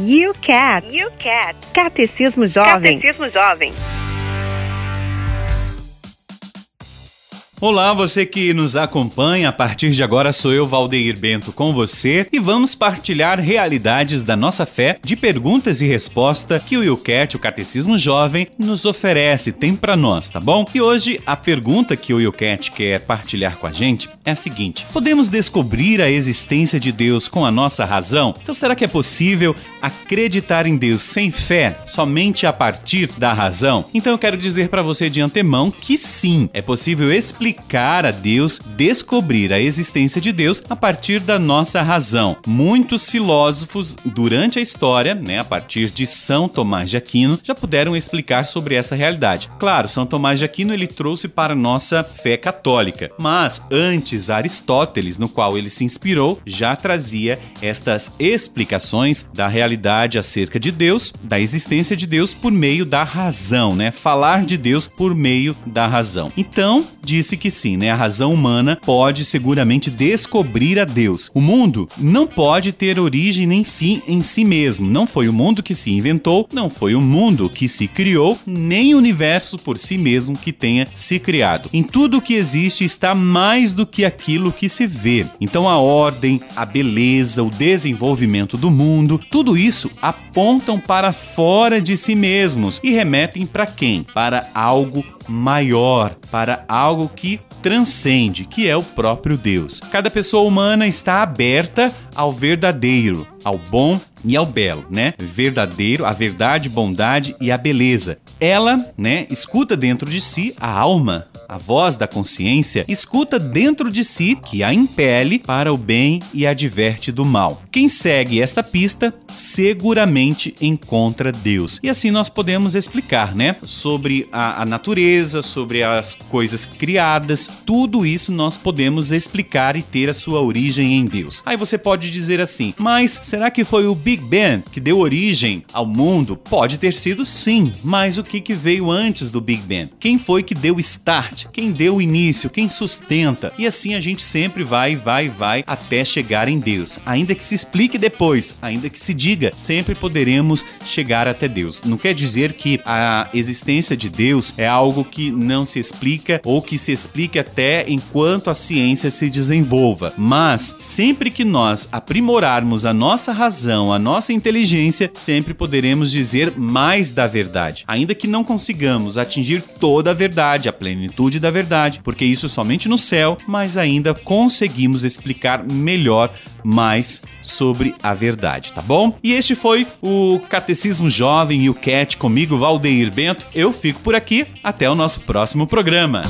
You Cat. You Cat. Catecismo Jovem. Catecismo Jovem. Olá, você que nos acompanha. A partir de agora sou eu, Valdeir Bento, com você e vamos partilhar realidades da nossa fé de perguntas e resposta que o YouCat, o Catecismo Jovem, nos oferece, tem para nós, tá bom? E hoje a pergunta que o YouCat quer partilhar com a gente é a seguinte: Podemos descobrir a existência de Deus com a nossa razão? Então será que é possível acreditar em Deus sem fé, somente a partir da razão? Então eu quero dizer para você de antemão que sim, é possível explicar explicar a Deus, descobrir a existência de Deus a partir da nossa razão. Muitos filósofos durante a história, né, a partir de São Tomás de Aquino, já puderam explicar sobre essa realidade. Claro, São Tomás de Aquino ele trouxe para a nossa fé católica, mas antes Aristóteles, no qual ele se inspirou, já trazia estas explicações da realidade acerca de Deus, da existência de Deus por meio da razão, né? Falar de Deus por meio da razão. Então, disse que sim, né? A razão humana pode seguramente descobrir a Deus. O mundo não pode ter origem nem fim em si mesmo. Não foi o mundo que se inventou, não foi o mundo que se criou, nem o universo por si mesmo que tenha se criado. Em tudo que existe está mais do que aquilo que se vê. Então a ordem, a beleza, o desenvolvimento do mundo, tudo isso apontam para fora de si mesmos e remetem para quem? Para algo maior, para algo que transcende, que é o próprio Deus. Cada pessoa humana está aberta ao verdadeiro, ao bom e ao belo, né? Verdadeiro, a verdade, bondade e a beleza. Ela, né, escuta dentro de si a alma, a voz da consciência, escuta dentro de si que a impele para o bem e adverte do mal. Quem segue esta pista seguramente encontra Deus. E assim nós podemos explicar, né, sobre a, a natureza, sobre as coisas criadas, tudo isso nós podemos explicar e ter a sua origem em Deus. Aí você pode dizer assim, mas será que foi o Big Bang que deu origem ao mundo? Pode ter sido sim, mas o que, veio antes do Big Bang? Quem foi que deu start? Quem deu início? Quem sustenta? E assim a gente sempre vai, vai, vai até chegar em Deus. Ainda que se explique depois, ainda que se diga, sempre poderemos chegar até Deus. Não quer dizer que a existência de Deus é algo que não se explica ou que se explique até enquanto a ciência se desenvolva. Mas sempre que nós aprimorarmos a nossa razão, a nossa inteligência, sempre poderemos dizer mais da verdade, ainda que não consigamos atingir toda a verdade, a plenitude da verdade, porque isso somente no céu, mas ainda conseguimos explicar melhor mais sobre a verdade, tá bom? E este foi o Catecismo Jovem e o Cat comigo, Valdeir Bento. Eu fico por aqui, até o nosso próximo programa.